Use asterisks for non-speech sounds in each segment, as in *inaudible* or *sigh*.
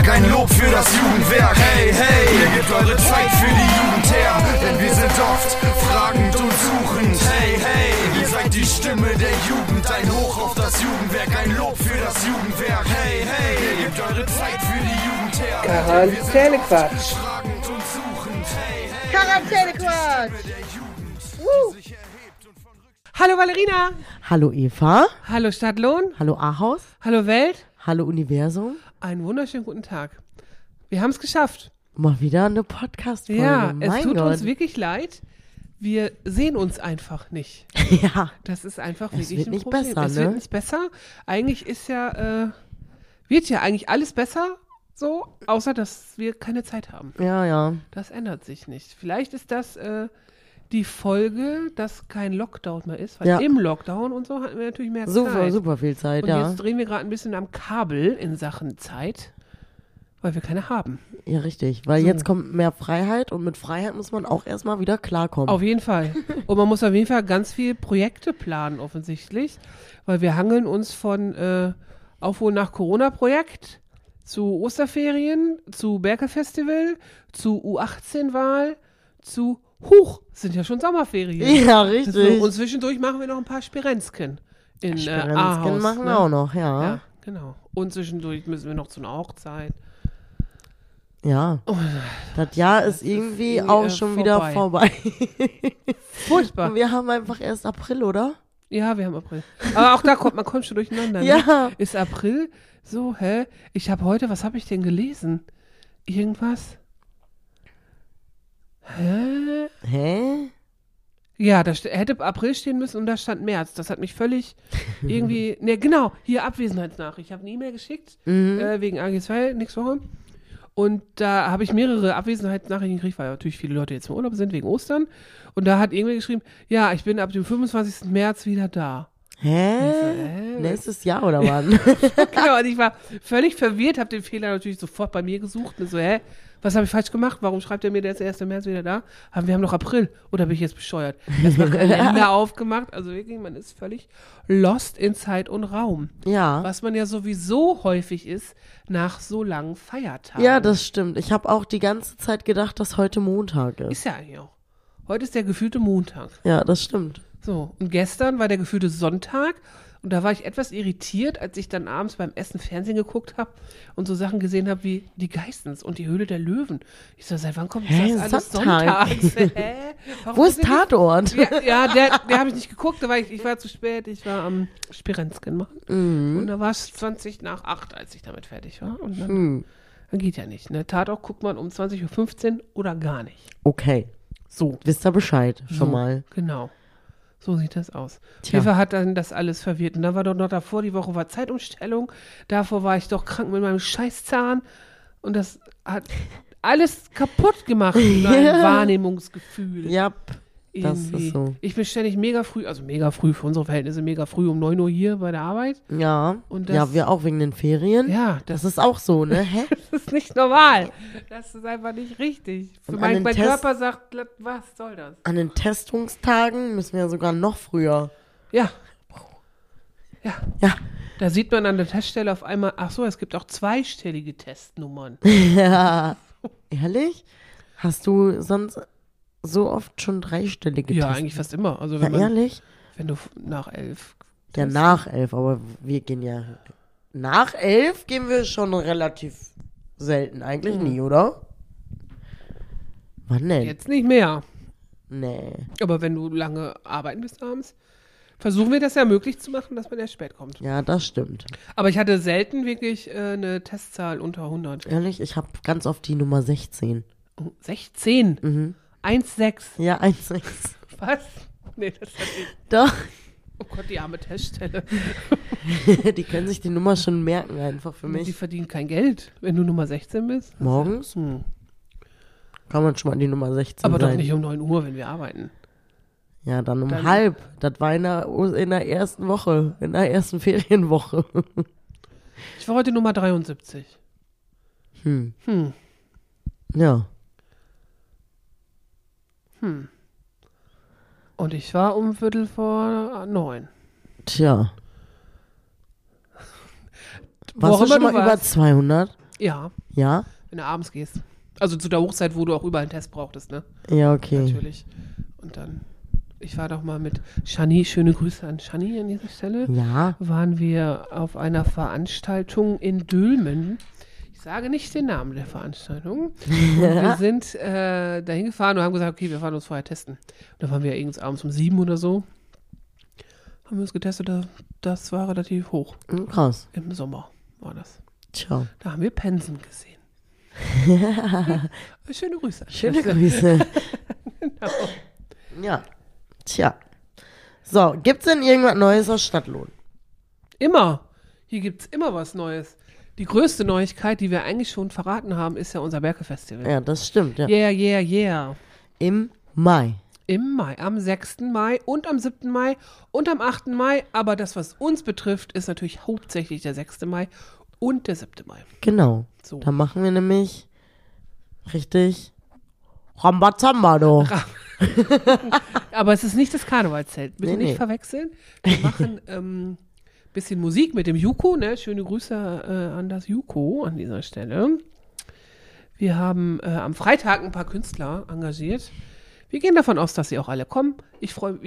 Jugendwerk, ein Lob für das Jugendwerk. Hey, hey, ihr gebt eure Zeit für die Jugend her, denn wir sind oft fragend und suchend. Hey, hey, ihr seid die Stimme der Jugend, ein Hoch auf das Jugendwerk, ein Lob für das Jugendwerk. Hey, hey, ihr gebt eure Zeit für die Jugend her. Quarantänequatsch. Fragend und suchend. Hey, hey, Quarantänequatsch. von Rück Hallo Valerina. Hallo Eva. Hallo Stadtlohn. Hallo Ahaus. Hallo Welt. Hallo Universum. Einen wunderschönen guten Tag. Wir haben es geschafft. Mal wieder eine Podcast-Folge. Ja, es mein tut Gott. uns wirklich leid. Wir sehen uns einfach nicht. *laughs* Ja, Das ist einfach Es wirklich wird ein nicht Problem. besser, es ne? wird nicht besser. Eigentlich ist ja, äh, wird ja eigentlich alles besser, so, außer dass wir keine Zeit haben. ja, ja. Das ändert sich nicht. Vielleicht ist das äh, die Folge, dass kein Lockdown mehr ist, weil Ja. im Lockdown und so hatten wir natürlich mehr Super, Zeit. super viel Zeit, Und ja. jetzt drehen wir gerade ein bisschen am Kabel in Sachen Zeit, weil wir keine haben. Ja, richtig. Weil So. jetzt kommt mehr Freiheit und mit Freiheit muss man auch erstmal wieder klarkommen. Auf jeden Fall. Und man muss auf jeden Fall ganz viel Projekte planen, offensichtlich, weil wir hangeln uns von äh, Aufholen nach Corona-Projekt zu Osterferien, zu Berke-Festival, zu U18-Wahl, zu Huch, sind ja schon Sommerferien. ja, So, richtig. und zwischendurch machen wir noch ein paar Spirenzken in äh, Sperenzken Ahaus. machen ne? wir auch noch, ja. Ja, genau. Und zwischendurch müssen wir noch zu einer Hochzeit. Ja. Das Jahr ist irgendwie irgendwie, auch äh, schon wieder vorbei. *laughs* Furchtbar. Und wir haben einfach erst April, oder? Ja, wir haben April. Aber auch da kommt man kommt schon durcheinander. Ne? Ja. Ist April so, hä? Ich habe heute, was habe ich denn gelesen? Irgendwas? Hä? Hä? Ja, da hätte April stehen müssen und da stand März. Das hat mich völlig *laughs* irgendwie. Ne, genau, hier Abwesenheitsnachricht. Ich habe eine E-Mail geschickt, äh, wegen AG2 nächste Woche. Und da habe ich mehrere Abwesenheitsnachrichten gekriegt, weil natürlich viele Leute jetzt im Urlaub sind wegen Ostern. Und da hat irgendwer geschrieben, ja, ich bin ab dem 25. März wieder da. Hä? hä? Nächstes Jahr oder wann? *laughs* Genau, und ich war völlig verwirrt, habe den Fehler natürlich sofort bei mir gesucht und so, hä, was habe ich falsch gemacht? Warum schreibt er mir, der ist der 1. März wieder da? Aber wir haben noch April. Oder bin ich jetzt bescheuert? Erstmal *laughs* Kalender aufgemacht. Also wirklich, man ist völlig lost in Zeit und Raum. ja. Was man ja sowieso häufig ist nach so langen Feiertagen. Ja, das stimmt. Ich habe auch die ganze Zeit gedacht, dass heute Montag ist. ist ja eigentlich auch. Heute ist der gefühlte Montag. Ja, das stimmt. So, und gestern war der gefühlte Sonntag und da war ich etwas irritiert, als ich dann abends beim Essen Fernsehen geguckt habe und so Sachen gesehen habe wie die Geistens und die Höhle der Löwen. Ich so, seit wann kommt Hä, das alles Sonntag? sonntags? *laughs* Hä? *laughs* Warum Wo ist Tatort? Ja, ja der, der habe ich nicht geguckt, da war ich, ich war zu spät, ich war am Spirenzken machen. Mhm. Und da war es 20 nach 8, als ich damit fertig war. Und dann, Hm. dann geht ja nicht. Ne? Tatort guckt man um 20.15 Uhr oder gar nicht. Okay. So. Wisst ihr Bescheid schon So, mal. Genau. So sieht das aus. Tja. Eva hat dann das alles verwirrt. Und dann war doch noch davor, die Woche war Zeitumstellung. Davor war ich doch krank mit meinem Scheißzahn. Und das hat *laughs* alles kaputt gemacht, mein Ja. Wahrnehmungsgefühl. Ja, das irgendwie. ist so. Ich bin ständig mega früh, also mega früh für unsere Verhältnisse, mega früh um 9 Uhr hier bei der Arbeit. Ja. Das- ja, wir auch wegen den Ferien. Ja, Das das, ist auch so, ne? Hä? *laughs* das ist nicht normal. Das ist einfach nicht richtig. Für mein, mein Test- Körper sagt, was soll das? An den Testungstagen müssen wir sogar noch früher. Ja. Ja. Ja. Da sieht man an der Teststelle auf einmal, ach so, es gibt auch zweistellige Testnummern. *laughs* ja. Ehrlich? Hast du sonst so oft schon dreistellige Ja, Tests? eigentlich fast immer. Also Ja, wenn, man, ehrlich? wenn du nach elf. Ja, nach elf, aber wir gehen ja. Nach elf gehen wir schon relativ selten. Eigentlich Mhm. nie, oder? Wann denn? Jetzt nicht mehr. Nee. Aber wenn du lange arbeiten bist abends, versuchen wir das ja möglich zu machen, dass man erst spät kommt. Ja, das stimmt. Aber ich hatte selten wirklich äh, eine Testzahl unter 100. Ehrlich, ich habe ganz oft die Nummer 16. Oh, 16. Mhm. 1,6. Ja, 1, Was? Nee, das hat ich. Doch. Oh Gott, die arme Teststelle. *laughs* die können sich die Nummer schon merken, einfach für Die mich. verdienen kein Geld, wenn du Nummer 16 bist. Morgens Hm. kann man schon mal die Nummer 16 Aber doch sein. nicht um 9 Uhr, wenn wir arbeiten. Ja, dann um Dann- halb. Das war in der, in der ersten Woche, in der ersten *laughs* Ferienwoche. Ich war heute Nummer 73. Hm. Hm. Ja. Hm. Und ich war um Viertel vor neun. Tja. Warst du schon immer mal über warst. 200? Ja. Ja? wenn du abends gehst. Also zu der Hochzeit, wo du auch überall einen Test brauchtest, ne? Ja, okay. Natürlich. Und dann, ich war doch mal mit Shani, schöne Grüße an Shani an dieser Stelle. Ja. waren wir auf einer Veranstaltung in Dülmen. Ich sage nicht den Namen der Veranstaltung. *laughs* Wir sind äh, dahin gefahren und haben gesagt, okay, wir fahren uns vorher testen. Und da waren wir irgendwas abends um sieben oder so. Haben wir uns getestet, da- das war relativ hoch. Hm, Krass. Im Sommer war das. Ciao. Da haben wir Pensen gesehen. Ja, *laughs* Schöne Grüße. Schöne Grüße. Genau. *laughs* Ja. Tja. So, gibt's denn irgendwas Neues aus Stadtlohn? Immer. Hier gibt es immer was Neues. Die größte Neuigkeit, die wir eigentlich schon verraten haben, ist ja unser Berke-Festival. Ja, das stimmt, ja. Yeah, yeah, yeah. Im Mai. Im Mai, am 6. Mai und am 7. Mai und am 8. Mai. Aber das, was uns betrifft, ist natürlich hauptsächlich der 6. Mai und der 7. Mai. Genau. So. Da machen wir nämlich richtig Rambazamba, du. *laughs* Aber es ist nicht das Karnevalszelt. Bitte Nee, nicht nee. verwechseln. Wir machen ähm, bisschen Musik mit dem Juko. Ne? Schöne Grüße äh, an das Juko an dieser Stelle. Wir haben äh, am Freitag ein paar Künstler engagiert. Wir gehen davon aus, dass sie auch alle kommen. Ich freue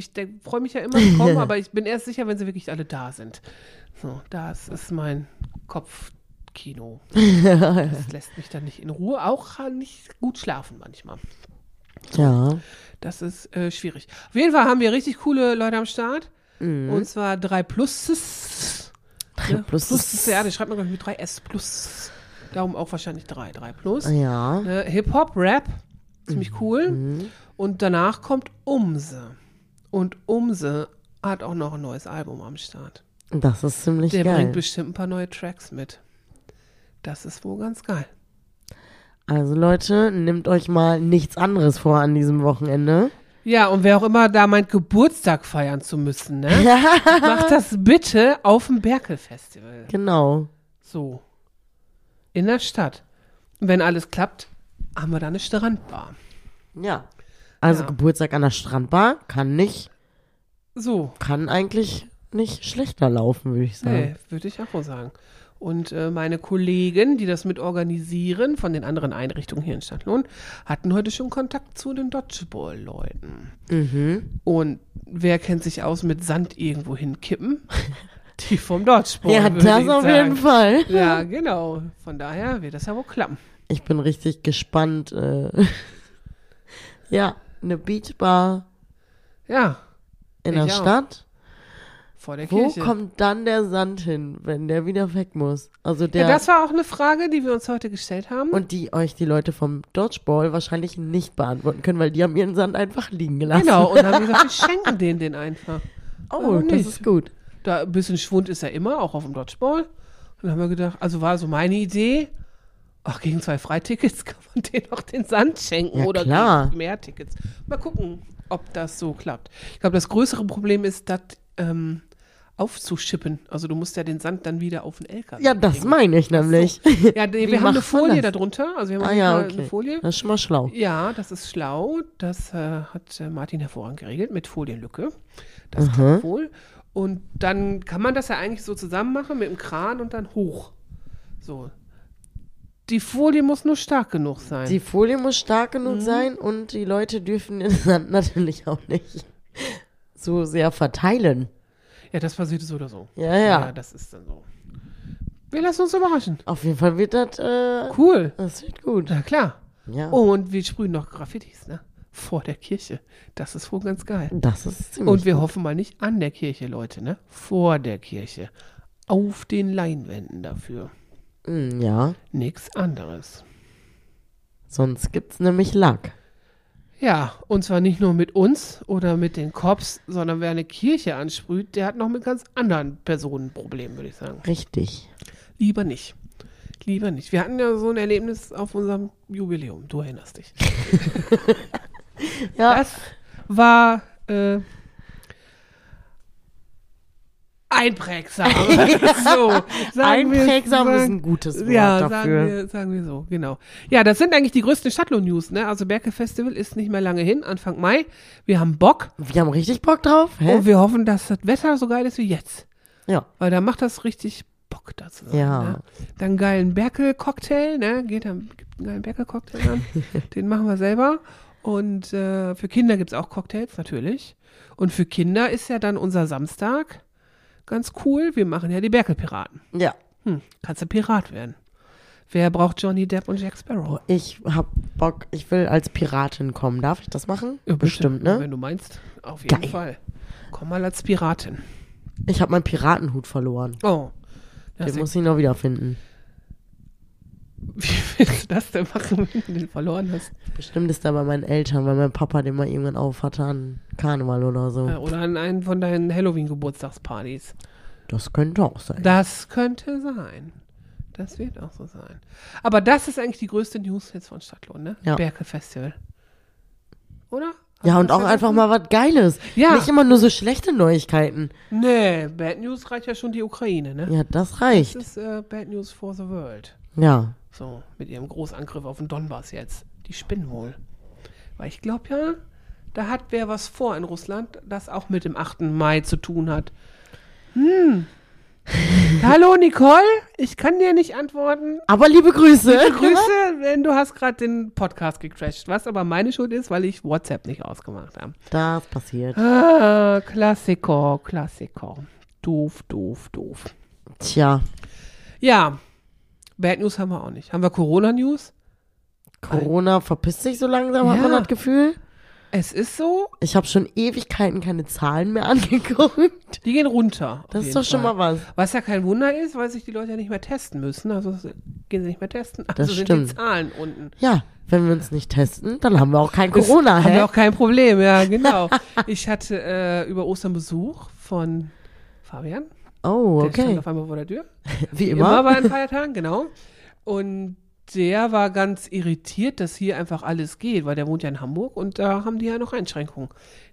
freu mich ja immer, sie kommen, *laughs* aber ich bin erst sicher, wenn sie wirklich alle da sind. So, das ist mein Kopfkino. Das *laughs* lässt mich dann nicht in Ruhe, auch nicht gut schlafen manchmal. Ja. Das ist äh, schwierig. Auf jeden Fall haben wir richtig coole Leute am Start. Mhm. Und zwar drei Pluses. Drei Pluses. Pluses, ja, das schreibt man, glaube ich, mit drei S plus. Darum auch wahrscheinlich drei, drei plus. Ja. Ne, Hip-Hop, Rap, ziemlich cool. Mhm. Und danach kommt Umse. Und Umse hat auch noch ein neues Album am Start. Das ist ziemlich Der geil. bringt bestimmt ein paar neue Tracks mit. Das ist wohl ganz geil. Also Leute, nehmt euch mal nichts anderes vor an diesem Wochenende. Ja, und wer auch immer da meint, Geburtstag feiern zu müssen, ne? *laughs* Macht das bitte auf dem Berkel-Festival. Genau. So. In der Stadt. Und wenn alles klappt, haben wir da eine Strandbar. Ja. Also Ja. Geburtstag an der Strandbar kann nicht, So. kann eigentlich nicht schlechter laufen, würde ich sagen. Nee, würde ich auch wohl sagen. Und äh, meine Kollegen, die das mit organisieren, von den anderen Einrichtungen hier in Stadtlohn, hatten heute schon Kontakt zu den Dodgeball-Leuten. Mhm. Und wer kennt sich aus mit Sand irgendwo hinkippen? *laughs* Die vom Dodgeball. Ja, das auf sagen. jeden Fall. *laughs* Ja, genau. Von daher wird das ja wohl klappen. Ich bin richtig gespannt. Äh, *laughs* ja, eine Beachbar Ja, in der auch. Stadt. Vor der Wo Kirche. kommt dann der Sand hin, wenn der wieder weg muss? Also der ja, das war auch eine Frage, die wir uns heute gestellt haben. und die euch die Leute vom Dodgeball wahrscheinlich nicht beantworten können, weil die haben ihren Sand einfach liegen gelassen. genau, und dann haben wir gesagt, wir *laughs* schenken denen den einfach. Oh, Warum das ist gut. Da ein bisschen Schwund ist ja immer, auch auf dem Dodgeball. Und dann haben wir gedacht, also war so meine Idee, ach, gegen zwei Freitickets *laughs* kann man denen auch den Sand schenken Ja, oder klar. gegen mehr Tickets. Mal gucken, ob das so klappt. Ich glaube, das größere Problem ist, das ähm, aufzuschippen. Also du musst ja den Sand dann wieder auf den LKW Ja, das bringen. meine ich nämlich. Ja, *laughs* nee, Wie wir haben eine Folie darunter. Also wir haben Ah ja, okay. eine Folie. Das ist schon mal schlau. Ja, das ist schlau. Das äh, hat äh, Martin hervorragend geregelt mit Folienlücke. Das Mhm. klappt wohl. Und dann kann man das ja eigentlich so zusammen machen mit dem Kran und dann hoch. So. Die Folie muss nur stark genug sein. Die Folie muss stark Mhm. genug sein und die Leute dürfen den Sand *laughs* natürlich auch nicht so sehr verteilen. Ja, das passiert so oder so. Ja, ja. das ist dann so. Wir lassen uns überraschen. Auf jeden Fall wird das, äh, Cool. das wird gut. Na klar. Ja. Und wir sprühen noch Graffitis, ne? Vor der Kirche. Das ist wohl ganz geil. Das ist ziemlich Und wir hoffen mal nicht an der Kirche, Leute, ne? Vor der Kirche. Auf den Leinwänden dafür. Mm, Ja, Nichts anderes. sonst gibt's nämlich Lack. Ja, und zwar nicht nur mit uns oder mit den Cops, sondern wer eine Kirche ansprüht, der hat noch mit ganz anderen Personen Probleme, würde ich sagen. Richtig. Lieber nicht. Lieber nicht. Wir hatten ja so ein Erlebnis auf unserem Jubiläum. Du erinnerst dich. *laughs* Ja, Das war äh, einprägsam. *laughs* so, sagen wir- einprägsam ist sagen- ein gutes Wort Ja, dafür. sagen wir, sagen wir so, genau. Ja, das sind eigentlich die größten Stadtlohn-News, ne? Also Berke Festival ist nicht mehr lange hin, Anfang Mai. Wir haben Bock Wir haben richtig Bock drauf. Hä? und wir hoffen, dass das Wetter so geil ist wie jetzt. ja. Weil da macht das richtig Bock da zu sein. Ja. Ne? Dann geilen Berkel-Cocktail, ne? Geht dann, gibt einen geilen Berkel-Cocktail an. *laughs* Den machen wir selber. Und äh, für Kinder gibt es auch Cocktails, natürlich. Und für Kinder ist ja dann unser Samstag ganz cool. Wir machen ja die Berkel-Piraten. Ja. Hm, kannst du Pirat werden. Wer braucht Johnny Depp und Jack Sparrow? Ich hab Bock, ich will als Piratin kommen. Darf ich das machen? Ja, Bestimmt, ne? Wenn du meinst, auf jeden Geil. Fall. Komm mal als Piratin. Ich habe meinen Piratenhut verloren. Oh. Den muss ich noch wiederfinden. *laughs* Willst du das denn machen, wenn du den verloren hast? Bestimmt ist er bei meinen Eltern, weil mein Papa den mal irgendwann auf hatte an Karneval oder so. Ja, Oder an einen von deinen Halloween-Geburtstagspartys. Das könnte auch sein. Das könnte sein. Das wird auch so sein. Aber das ist eigentlich die größte News jetzt von Stadtlohn, ne? Ja. Berke Festival. Oder? ja, und auch das einfach mal was Geiles. Ja. Nicht immer nur so schlechte Neuigkeiten. Nee, Bad News reicht ja schon die Ukraine, ne? Ja, das Das reicht. ist äh, Bad News for the World. Ja. So, mit ihrem Großangriff auf den Donbass jetzt. Die spinnen wohl. Weil ich glaube ja, da hat wer was vor in Russland, das auch mit dem 8. Mai zu tun hat. Hm. *laughs* Hallo Nicole, ich kann dir nicht antworten. Aber liebe Grüße. Grüße, denn du hast gerade den Podcast gecrashed, was aber meine Schuld ist, weil ich WhatsApp nicht ausgemacht habe. Das passiert. Ah, Klassiker, Klassiker. Doof, doof, doof. Tja, Ja, Bad News haben wir auch nicht. Haben wir Corona-News? Corona verpisst sich so langsam, hat Ja. man das Gefühl. Es ist so, Ich habe schon Ewigkeiten keine Zahlen mehr *laughs* angeguckt. die gehen runter. auf Das ist doch schon Fall. mal was. Was ja kein Wunder ist, weil sich die Leute ja nicht mehr testen müssen. Also gehen sie nicht mehr testen. Also Das sind stimmt. die Zahlen unten. Ja, wenn wir uns nicht testen, dann haben wir auch kein Corona, Haben hä? wir auch kein Problem, ja, *laughs* genau. ich hatte äh, über Ostern Besuch von Fabian. Oh, Der stand okay. auf einmal vor der Tür. *laughs* Wie Immer immer. bei den Feiertagen, genau. Und der war ganz irritiert, dass hier einfach alles geht, weil der wohnt ja in Hamburg und da haben die ja noch Einschränkungen.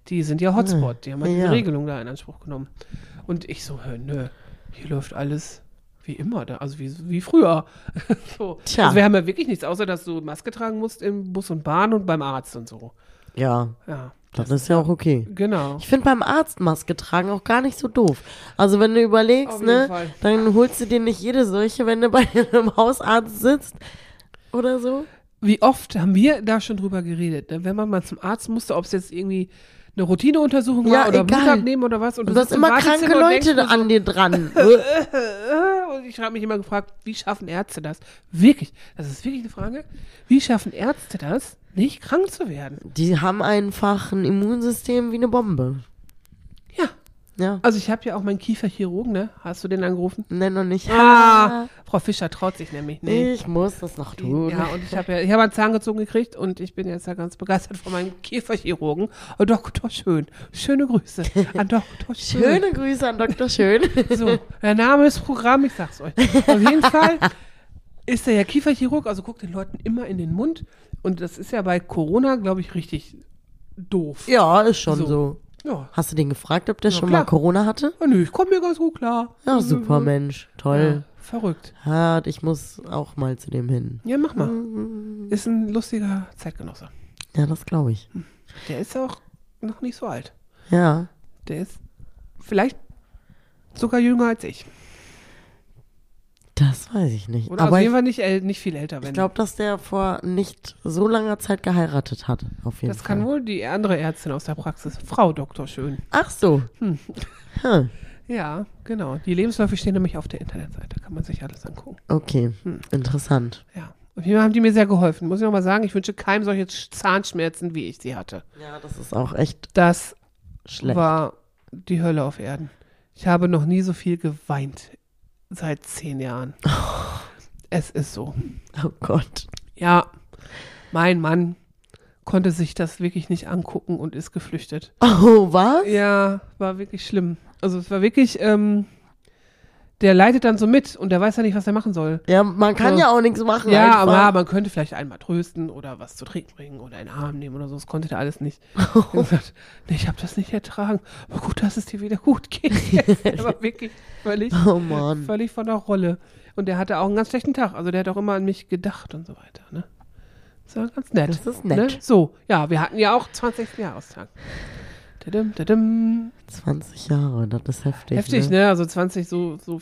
Die sind ja Hotspot, die haben ja diese. Regelung da in Anspruch genommen. Und ich so, nö, hier läuft alles wie immer, da, also wie, wie früher. *laughs* so. Tja. Also wir haben ja wirklich nichts, außer dass du Maske tragen musst im Bus und Bahn und beim Arzt und so. Ja, Ja, das ist ja auch okay. genau. Ich finde beim Arzt Maske tragen auch gar nicht so doof. Also wenn du überlegst, ne, Fall. dann holst du dir nicht jede solche, wenn du bei *laughs* einem Hausarzt sitzt oder so. Wie oft haben wir da schon drüber geredet, ne? wenn man mal zum Arzt musste, ob es jetzt irgendwie eine Routineuntersuchung war Ja, oder egal. Blut abnehmen oder was. Und du du hast immer kranke Leute so, an dir dran. *laughs* Und ich habe mich immer gefragt, wie schaffen Ärzte das? Wirklich, das ist wirklich eine Frage. Wie schaffen Ärzte das, nicht krank zu werden? Die haben einfach ein Immunsystem wie eine Bombe. Ja. Also ich habe ja auch meinen Kieferchirurgen, ne? Hast du den angerufen? Nenn noch nicht. Ah, Frau Fischer traut sich nämlich nicht. Ich muss das noch tun. Ja, und ich habe ja, ich habe einen Zahn gezogen gekriegt und ich bin jetzt ja ganz begeistert von meinem Kieferchirurgen. Oh, Doktor Schön. Schöne Grüße an Doktor *laughs* Schön. Schöne Grüße an Dr. Schön. So, der Name ist Programm, ich sag's euch. Auf jeden Fall ist er ja Kieferchirurg, also guckt den Leuten immer in den Mund. Und das ist ja bei Corona, glaube ich, richtig doof. Ja, ist schon So. so. Ja. Hast du den gefragt, ob der Ja, schon klar. mal Corona hatte? Oh, nö, ich komme mir ganz gut klar. Ja, super Mensch. Ja, Toll. verrückt. Ja, ich muss auch mal zu dem hin. Ja, mach mal. Ist ein lustiger Zeitgenosse. Ja, das glaube ich. Der ist auch noch nicht so alt. Ja. Der ist vielleicht sogar jünger als ich. Das weiß ich nicht. Oder Aber auf jeden Fall nicht, äl nicht viel älter. Wenn ich glaube, dass der vor nicht so langer Zeit geheiratet hat. Auf jeden das Fall. kann wohl die andere Ärztin aus der Praxis, Frau Doktor Schön. Ach so. Hm. Hm. Ja, genau. Die Lebensläufe stehen nämlich auf der Internetseite. Kann man sich alles angucken. Okay. Hm. Interessant. Ja. Und hier haben die mir sehr geholfen. Muss ich nochmal sagen, ich wünsche keinem solche Zahnschmerzen, wie ich sie hatte. Ja, das ist auch echt Das schlecht. war die Hölle auf Erden. Ich habe noch nie so viel geweint seit zehn Jahren. *laughs* Es ist so. Oh Gott. Ja, mein Mann konnte sich das wirklich nicht angucken und ist geflüchtet. Oh, was? Ja, war wirklich schlimm. Also es war wirklich, ähm, der leidet dann so mit und der weiß ja nicht, was er machen soll. Ja, man kann So. ja auch nichts machen. Ja, einfach. aber man könnte vielleicht einmal trösten oder was zu trinken bringen oder einen Arm nehmen oder so. Das konnte der alles nicht. *laughs* Er gesagt, nee, ich habe das nicht ertragen. Aber gut, dass es dir wieder gut geht. *laughs* Der war wirklich völlig, Oh völlig von der Rolle. Und der hatte auch einen ganz schlechten Tag. Also der hat auch immer an mich gedacht und so weiter. Ne? Das war ganz nett. Das ist nett. Ne? So, ja, wir hatten ja auch 20. Jahrestag. Tadam, tadam. 20 20 Jahre, das ist heftig. Heftig, ne? ne? Also 20 so, so.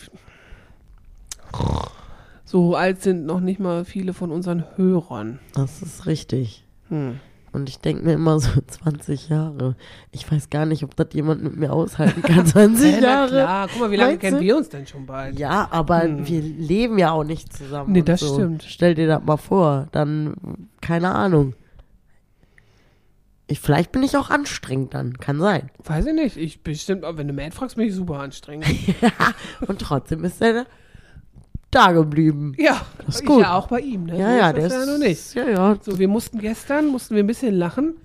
So alt sind noch nicht mal viele von unseren Hörern. Das ist richtig. Hm. Und ich denke mir immer so *laughs* 20 Jahre. Ich weiß gar nicht, ob das jemand mit mir aushalten kann. *laughs* 20 Ja, na Jahre. klar, guck mal, wie lange kennen wir uns denn schon bald? Ja, aber wir leben ja auch nicht zusammen. Hm. Nee, das so. stimmt. Stell dir das mal vor. Dann, keine Ahnung. Ich, vielleicht bin ich auch anstrengend dann. Kann sein. Weiß ich nicht. Ich bestimmt, aber wenn du Matt fragst, bin ich super anstrengend. *laughs* Und trotzdem ist er da geblieben. ja, Das ist ich gut. ja auch bei ihm, ne? Ja, So ja, ist das ja ist. noch nicht. Ja, ja. So, wir mussten gestern, mussten wir ein bisschen lachen,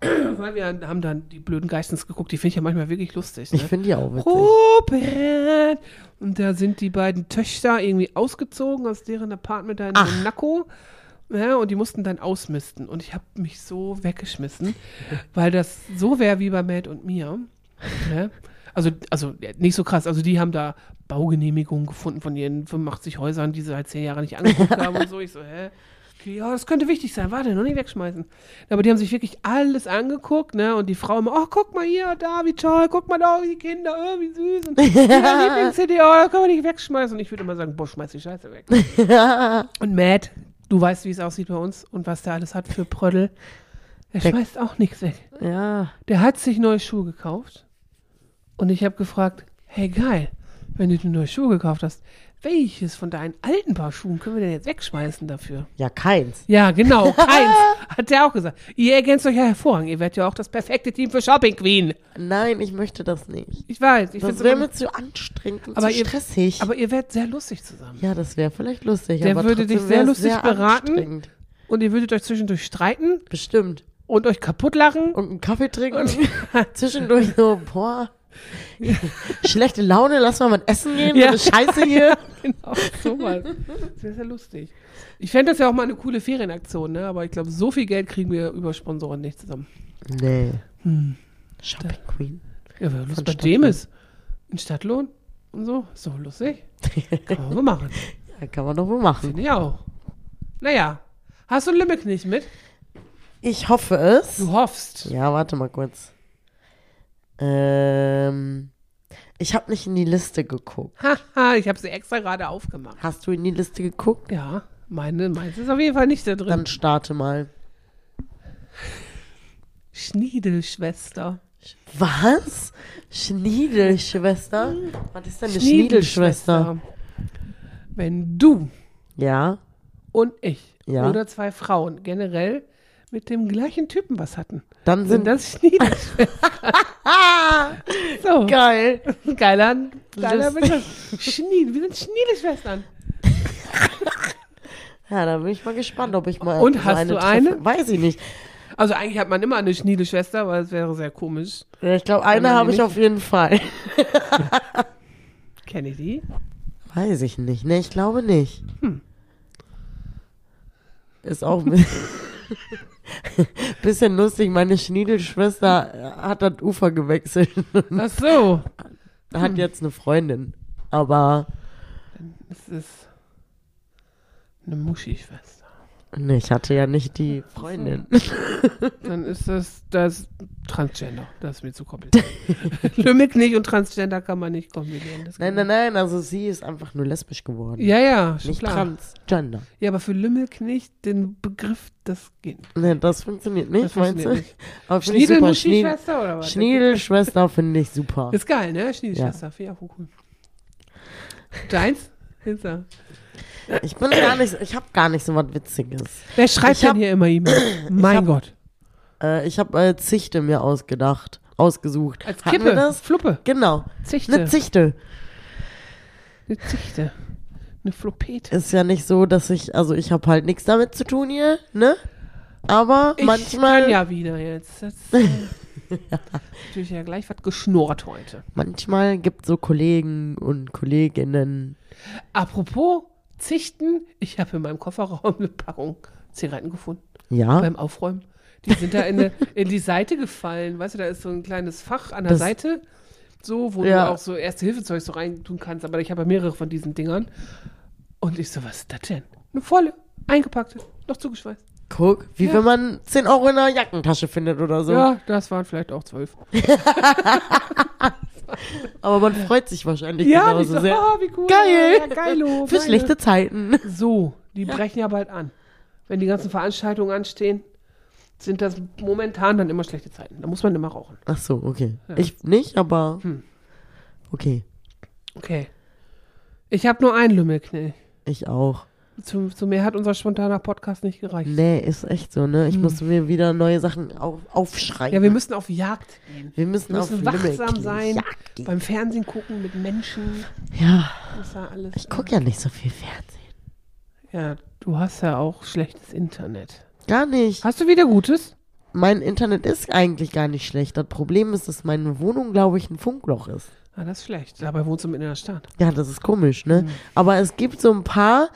*clears throat* weil wir haben dann die blöden Geistens geguckt. Die finde ich ja manchmal wirklich lustig. Ne? Ich finde die auch witzig. Robert! Und da sind die beiden Töchter irgendwie ausgezogen aus deren Apartment da in. Monaco. Ja, und die mussten dann ausmisten. Und ich habe mich so weggeschmissen, weil das so wäre wie bei Matt und mir. Ja? Also, also ja, nicht so krass. Also die haben da Baugenehmigungen gefunden von ihren 85 Häusern, die sie halt zehn Jahre nicht angeguckt haben und so. Ich so, hä? Ja, das könnte wichtig sein. Warte, noch nicht wegschmeißen. Aber die haben sich wirklich alles angeguckt, ne? Und die Frau immer, oh, guck mal hier, da, wie toll, guck mal da, die Kinder, oh, wie süß. Und ja, *laughs* Lieblings-CD, oh, das können wir nicht wegschmeißen. Und ich würde immer sagen, boah, schmeiß die Scheiße weg. *laughs* und Matt, du weißt, wie es aussieht bei uns und was der alles hat für Prödel. Der- schmeißt auch nichts weg. Ja. Der hat sich neue Schuhe gekauft. Und ich habe gefragt, hey geil, wenn du dir neue Schuhe gekauft hast, welches von deinen alten Paar Schuhen können wir denn jetzt wegschmeißen dafür? Ja, keins. Ja, genau, *laughs* keins, hat der auch gesagt. Ihr ergänzt euch ja hervorragend. Ihr werdet ja auch das perfekte Team für Shopping Queen. Nein, ich möchte das nicht. Ich weiß, ich Das wäre mir zu anstrengend und Aber zu ihr- stressig. Aber ihr werdet sehr lustig zusammen. ja, das wäre vielleicht lustig. Der aber würde dich sehr lustig beraten. anstrengend. Und ihr würdet euch zwischendurch streiten Bestimmt. und euch kaputt lachen. Und einen Kaffee trinken. *laughs* Zwischendurch so, boah. Schlechte Laune, lass mal mal essen gehen. Ja. So eine Scheiße hier. *laughs* genau, sowas. Das wäre sehr lustig. Ich fände das ja auch mal eine coole Ferienaktion, ne? aber ich glaube, so viel Geld kriegen wir über Sponsoren nicht zusammen. Nee. Hm. Shopping Queen. Ja, wer Lust bei Stadtlohn. dem ist. In Stadtlohn und so. Ist doch lustig. *laughs* Kann man mal machen. Ja, kann man doch wohl machen. Finde ich auch. Naja. Hast du einen Limit nicht mit? Ich hoffe es. Du hoffst. Ja, warte mal kurz. Ähm, ich habe nicht in die Liste geguckt. Haha, ich habe sie extra gerade aufgemacht. Hast du in die Liste geguckt? Ja, meine, meins ist auf jeden Fall nicht da drin. Dann starte mal. Schniedelschwester. Was? Schniedelschwester? Was ist denn eine Schniedelschwester? Wenn du Ja. und ich Ja. oder zwei Frauen generell mit dem gleichen Typen was hatten, Dann sind sind das Schniedelschwestern. *laughs* *laughs* Ah, so, geil. geiler, geiler Lustig. Begriff. Schniedel, wir sind Schniedelschwestern. *laughs* Ja, da bin ich mal gespannt, ob ich mal Und so hast du treffe. eine? Weiß ich nicht. Also eigentlich hat man immer eine Schniedelschwester, weil es wäre sehr komisch. Ja, Ich glaube, eine habe ich nicht- auf jeden Fall. Kenne ich die? Weiß ich nicht. Ne, ich glaube nicht. Hm. Ist auch *laughs* bisschen- lustig. Meine Schniedelschwester hat das Ufer gewechselt. Ach so. *laughs* hat jetzt eine Freundin. Aber Es ist eine Muschi-Schwester. Ne, ich hatte ja nicht die Freundin. *laughs* Dann ist das das Transgender. Das ist mir zu kompliziert. *laughs* Lümmig nicht und Transgender kann man nicht kombinieren. Nein, nein, nein, also sie ist einfach nur lesbisch geworden. nicht. Ja, ja, nicht klar. transgender. Ja, aber für Lümmelknecht, den Begriff, das geht nicht. Ne, das funktioniert nicht, Das meinst du? nicht. *laughs* Ich super. Schniedel, Schniedelmuschi-Schwester oder was? Schniedelschwester finde ich super. Ist geil, ne? Schniedelschwester. Auch cool. Deins? Hinter. Ich bin gar nicht, ich habe gar nicht so was Witziges. Wer schreibt Ich denn hab- hier immer E-Mail? *coughs* Mein hab- Gott. Äh, ich habe äh, Zichte mir ausgedacht, ausgesucht. Als Hatten Kippe. das? Fluppe. Genau. Zichte. Eine Zichte. Eine Zichte. Eine Flopete. Ist ja nicht so, dass ich, also ich habe halt nichts damit zu tun hier, ne? Aber Ich manchmal, kann ja wieder jetzt. Das, *laughs* äh, natürlich ja gleich was geschnurrt heute. manchmal gibt so Kollegen und Kolleginnen. Apropos Zichten, ich habe in meinem Kofferraum eine Packung Zigaretten gefunden Ja, beim Aufräumen. Die sind da in, eine, in die Seite gefallen. Weißt du, da ist so ein kleines Fach an der Das- Seite, so, wo Ja. du auch so Erste-Hilfe-Zeug so reintun kannst. Aber ich habe ja mehrere von diesen Dingern. Und ich so, was ist das denn? Eine volle, eingepackte, noch zugeschweißt. guck, wie Ja. wenn man 10 Euro in einer Jackentasche findet oder so. Ja, das waren vielleicht auch zwölf. *laughs* Aber man freut sich wahrscheinlich Ja, genauso so, sehr. oh, wie cool. Geil. Ja, geilo, Für geil. schlechte Zeiten. So, die brechen ja bald an. Wenn die ganzen Veranstaltungen anstehen, sind das momentan dann immer schlechte Zeiten. Da muss man immer rauchen. Ach so, okay. Ich nicht, aber Hm. okay. Okay. Ich habe nur einen Lümmelknell. Ich auch. Zu, zu mehr hat unser spontaner Podcast nicht gereicht. Nee, ist echt so, ne? Ich muss mir wieder neue Sachen auf, aufschreiben. Hm. Ja, wir müssen auf Jagd gehen. wir müssen, Wir auf müssen wachsam Lümmelknie sein, Jagd beim Fernsehen gucken mit Menschen. Ja, alles. ich gucke ja nicht so viel Fernsehen. Ja, du hast ja auch schlechtes Internet. Gar nicht. Hast du wieder Gutes? Mein Internet ist eigentlich gar nicht schlecht. Das Problem ist, dass meine Wohnung, glaube ich, ein Funkloch ist. Ah, das ist schlecht. Dabei wohnst du mitten in der Stadt. Ja, das ist komisch, ne? Mhm. Aber es gibt so ein paar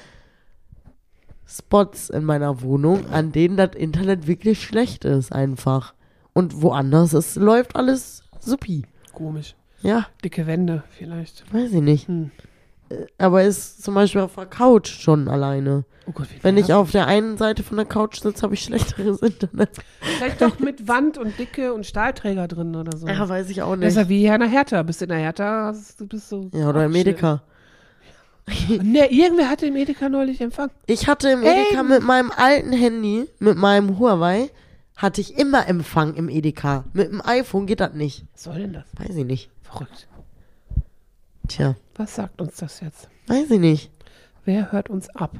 Spots in meiner Wohnung, an denen das Internet wirklich schlecht ist, einfach. Und woanders es läuft alles supi. Komisch. Ja, Dicke Wände vielleicht. weiß ich nicht. Hm. Aber ist zum Beispiel auf der Couch schon alleine. Oh Gott, wie Wenn ich auf der einen Seite von der Couch sitze, habe ich schlechteres Internet. Vielleicht doch mit Wand und Dicke und Stahlträger drin oder so. Ja, weiß ich auch das nicht. ist ja wie der Hertha. Bist du in der Hertha, du bist so. Ja, oder im Edeka. *laughs* Ne, irgendwer hatte im Edeka neulich Empfang. Ich hatte im Hey. Edeka mit meinem alten Handy, mit meinem Huawei, hatte ich immer Empfang im Edeka. Mit dem iPhone geht das nicht. Was soll denn das? Weiß ich nicht. Verrückt. Tja, Was sagt uns das jetzt? weiß ich nicht. Wer hört uns ab?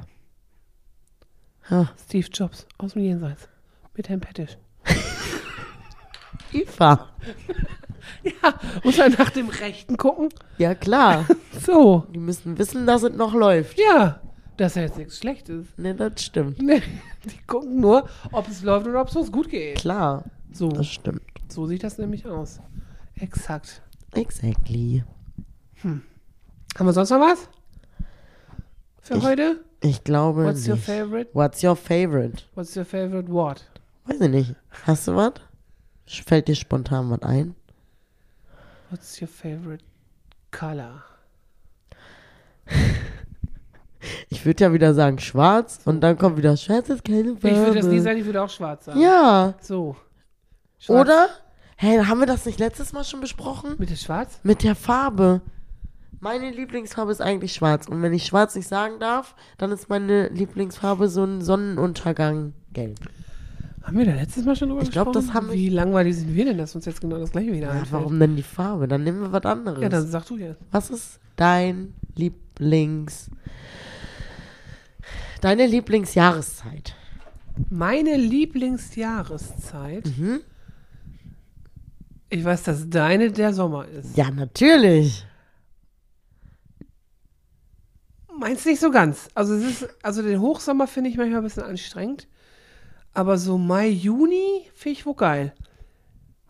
Ja, Steve Jobs aus dem Jenseits. Mit Herrn Pettisch. *laughs* IFA. *laughs* Ja, muss er nach dem Rechten gucken? Ja, klar. *laughs* So. Die müssen wissen, dass es noch läuft. Ja, dass er jetzt nichts Schlechtes. Ne, das stimmt. *laughs* Nee, die gucken nur, ob es läuft oder ob es uns gut geht. Klar, So, das stimmt. so sieht das nämlich aus. Exakt. Exactly. Haben wir sonst noch was? Für Ich- heute? Ich glaube What's your nicht. favorite? What's your favorite? What's your favorite word? Weiß ich nicht. Hast du was? Fällt dir spontan was ein? What's your favorite color? *laughs* Ich würde ja wieder sagen schwarz und dann kommt wieder schwarz ist keine Farbe. Ich würde das nie sagen, ich würde auch schwarz sagen. Ja. So. Schwarz. Oder? Hä, haben wir das nicht letztes Mal schon besprochen? Mit dem Schwarz? Mit der Farbe. Meine Lieblingsfarbe ist eigentlich schwarz. Und wenn ich schwarz nicht sagen darf, dann ist meine Lieblingsfarbe so ein Sonnenuntergang gelb. Haben wir da letztes Mal schon drüber Ich glaub, gesprochen? das haben Wie langweilig sind wir denn, dass uns jetzt genau das gleiche wieder Ja, einfällt? warum denn die Farbe? Dann nehmen wir was anderes. Ja, dann sag du jetzt. Was ist dein Lieblings... Deine Lieblingsjahreszeit? Meine Lieblingsjahreszeit. Mhm. Ich weiß, dass deine der Sommer ist. Ja, natürlich. Meins nicht so ganz. Also es ist, also den Hochsommer finde ich manchmal ein bisschen anstrengend. Aber so Mai, Juni finde ich wohl geil.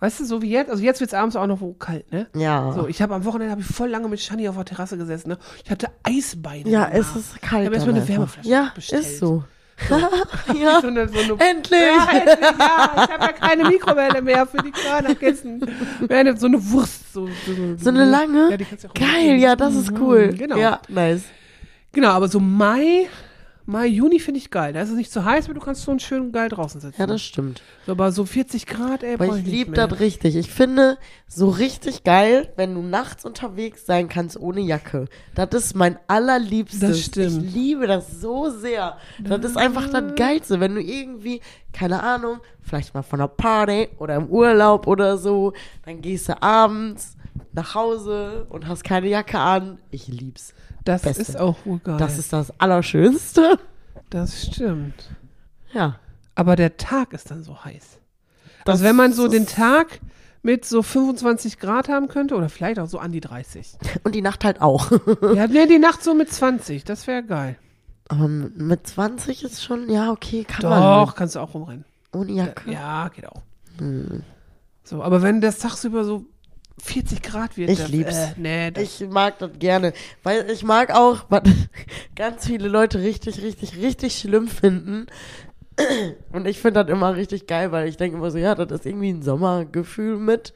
Weißt du, so wie jetzt, also jetzt wird es abends auch noch wohl kalt, ne? Ja. So, ich habe am Wochenende habe ich voll lange mit Shani auf der Terrasse gesessen, ne? Ich hatte Eisbeine. ja, es ist kalt. Ich habe erstmal eine. Wärmeflasche Ja, bestellt. ist so. *laughs* ja, So eine, so eine, endlich. ja, endlich, ja, ich habe ja keine Mikrowelle mehr für die Körnerkissen. Wäre so eine Wurst. So, so, So eine lange? Ja, die kannst du auch Geil, ja, das ist cool. Genau. Ja, nice. Genau, aber so Mai, Mai, Juni finde ich geil. Da ist es nicht zu heiß, aber du kannst so schön geil draußen sitzen. Ja, das stimmt. so, aber so 40 Grad, ey, Aber ich nicht liebe das richtig. Ich finde so richtig geil, wenn du nachts unterwegs sein kannst ohne Jacke. Das ist mein allerliebstes. Das stimmt. Ich liebe das so sehr. Das ist einfach das Geilste, wenn du irgendwie, keine Ahnung, vielleicht mal von einer Party oder im Urlaub oder so, dann gehst du abends nach Hause und hast keine Jacke an. Ich lieb's. Das Beste. ist auch wohl geil. Das ist das Allerschönste. das stimmt. Ja. Aber der Tag ist dann so heiß. Das also wenn man so den Tag mit so 25 Grad haben könnte, oder vielleicht auch so an die 30. *laughs* Und die Nacht halt auch. *laughs* ja, nee, die Nacht so mit 20, das wäre geil. Aber mit 20 ist schon, ja, okay, kann Doch, man. kannst du auch rumrennen. Ohne Jacke. Ja, geht auch. Hm. So, aber wenn das tagsüber so 40 Grad wird, Ich das, lieb's. Äh, nee, das, Ich mag das gerne, weil ich mag auch, was *laughs* ganz viele Leute richtig, richtig, richtig schlimm finden. *clears throat* Und ich finde das immer richtig geil, weil ich denke immer so, ja, das ist irgendwie ein Sommergefühl mit,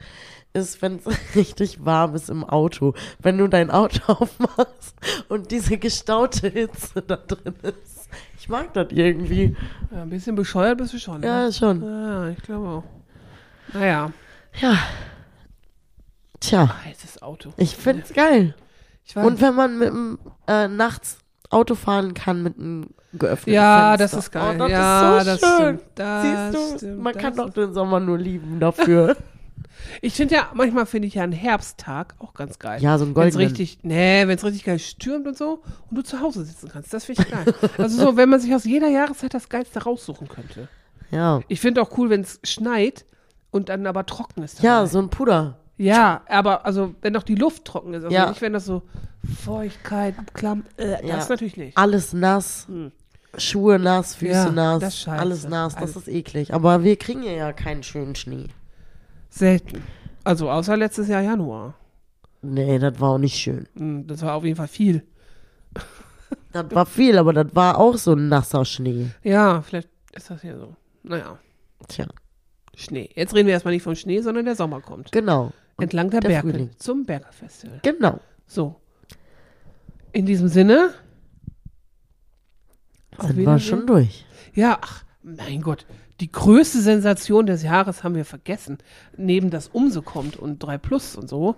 ist, wenn es *laughs* richtig warm ist im Auto. Wenn du dein Auto *laughs* aufmachst und diese gestaute Hitze da drin ist. Ich mag das irgendwie. ja, ein bisschen bescheuert bist du schon. Ja, Ne? schon. Ja, ich glaube auch. Naja, Ja. Tja, Heißes Auto. ich find's geil. Ich weiß. Und wenn man mit dem, äh, nachts Auto fahren kann mit einem geöffneten ja, Fenster. das ist geil. Oh, das ja, ist so das schön. stimmt. Das Siehst du, stimmt. man kann doch den Sommer nur lieben dafür. *laughs* Ich finde ja, manchmal finde ich ja einen Herbsttag auch ganz geil. ja, so ein goldenen. es richtig, nee, wenn es richtig geil stürmt und so und du zu Hause sitzen kannst, das finde ich geil. also so, wenn man sich aus jeder Jahreszeit das Geilste raussuchen könnte. Ja. Ich finde auch cool, wenn es schneit und dann aber trocken ist. Ja, dabei. so ein Puder. Ja, aber also wenn auch die Luft trocken ist, also Ja. nicht wenn das so Feuchtigkeit, Klamm, äh, Ja. das natürlich nicht. Alles nass. Schuhe nass, Füße Ja, nass, das ist scheiße. alles nass, das Alles- ist eklig. Aber wir kriegen ja ja keinen schönen Schnee. Selten. Also außer letztes Jahr Januar. Nee, das war auch nicht schön. Hm, Das war auf jeden Fall viel. *laughs* Das war viel, aber das war auch so ein nasser Schnee. Ja, vielleicht ist das hier so. Naja, Tja, Schnee. Jetzt reden wir erstmal nicht vom Schnee, sondern der Sommer kommt. genau. Entlang der, der Berge Frühling. zum Bergerfestival. Genau. So. In diesem Sinne. Sind wir schon durch. Ja, ach, mein Gott. Die größte Sensation des Jahres haben wir vergessen. Neben das Umso kommt und 3 Plus und so.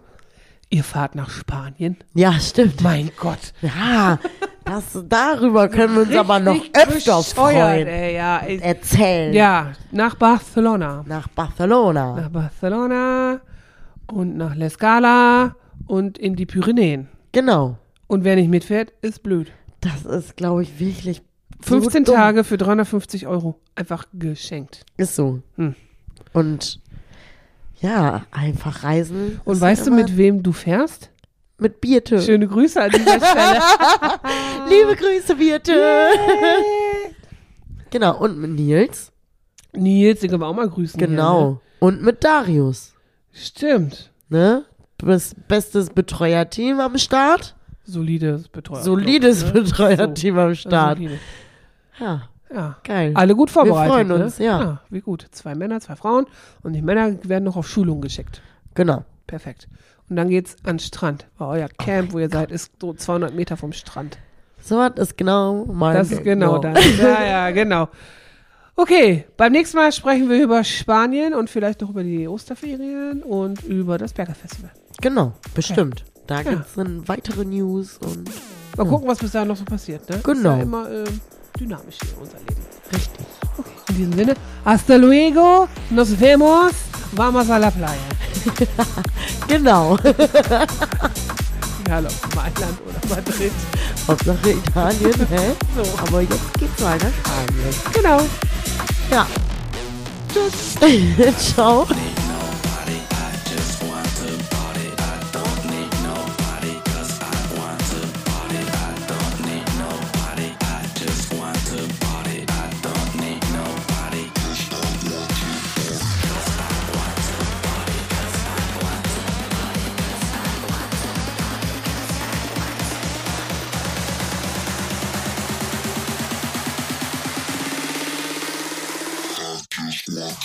Ihr fahrt nach Spanien. Ja, stimmt. Mein Gott. Ja, das, darüber können wir uns aber noch öfter freuen. Ey, ja, ey. Erzählen. ja, nach Barcelona. Nach Barcelona. Nach Barcelona und nach La Scala und in die Pyrenäen. Genau. Und wer nicht mitfährt, ist blöd. Das ist, glaube ich, wirklich. so 15 dumm. Tage für 350 Euro. Einfach geschenkt. Ist so. Hm. Und ja, einfach reisen. Und weißt du, mit wem du fährst? mit Birte. Schöne Grüße an dieser *laughs* Stelle. Liebe Grüße, Birte. genau. Und mit Nils. Nils, den können wir auch mal grüßen. Genau. Hier, ne? Und mit Darius. Stimmt. Ne? Das bestes Betreuerteam am Start. Solides Betreuer. Solides ne? Betreuerteam am Start. Solide. Ja, Ja. geil. Alle gut vorbereitet. freuen ne? uns, ja. Wie gut. Zwei Männer, zwei Frauen. Und die Männer werden noch auf Schulung geschickt. Genau. Perfekt. Und dann geht's an den Strand. Weil euer Camp, wo ihr seid, ist so 200 Meter vom Strand. So was ist genau mein Das ist genau Ding. das. Ja, ja, genau. *laughs* Okay, beim nächsten Mal sprechen wir über Spanien und vielleicht noch über die Osterferien und über das Bergerfestival. Genau, bestimmt. Da Ja. gibt's dann weitere News und Mal gucken, was bis dahin noch so passiert. Ne? Ist Genau. ja immer ähm, dynamisch hier unser Leben. richtig. Okay, in diesem Sinne, hasta luego, nos vemos, vamos a la playa. *laughs* Genau. Egal ob Mailand oder Madrid. Hauptsache Italien, hä? *laughs* So, Aber jetzt geht's weiter Spanien. genau. Ja. Tschüss. *laughs* Ciao.